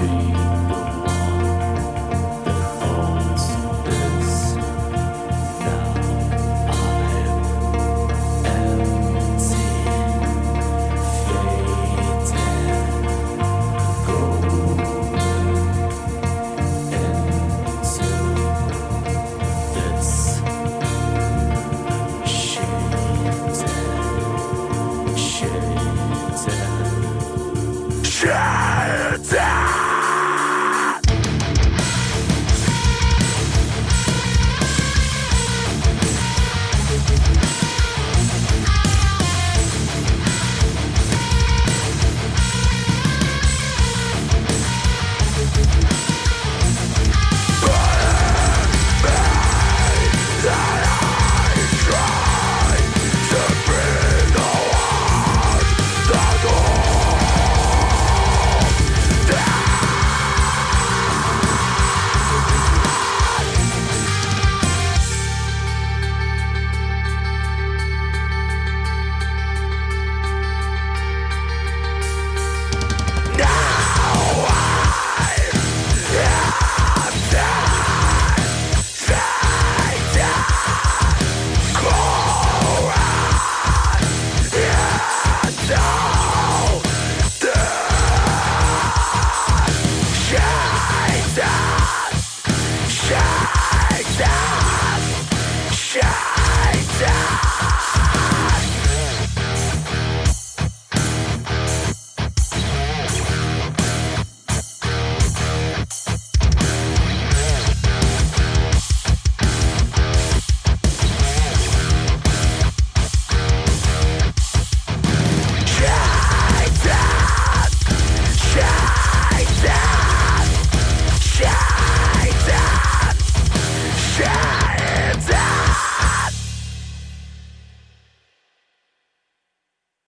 Yeah!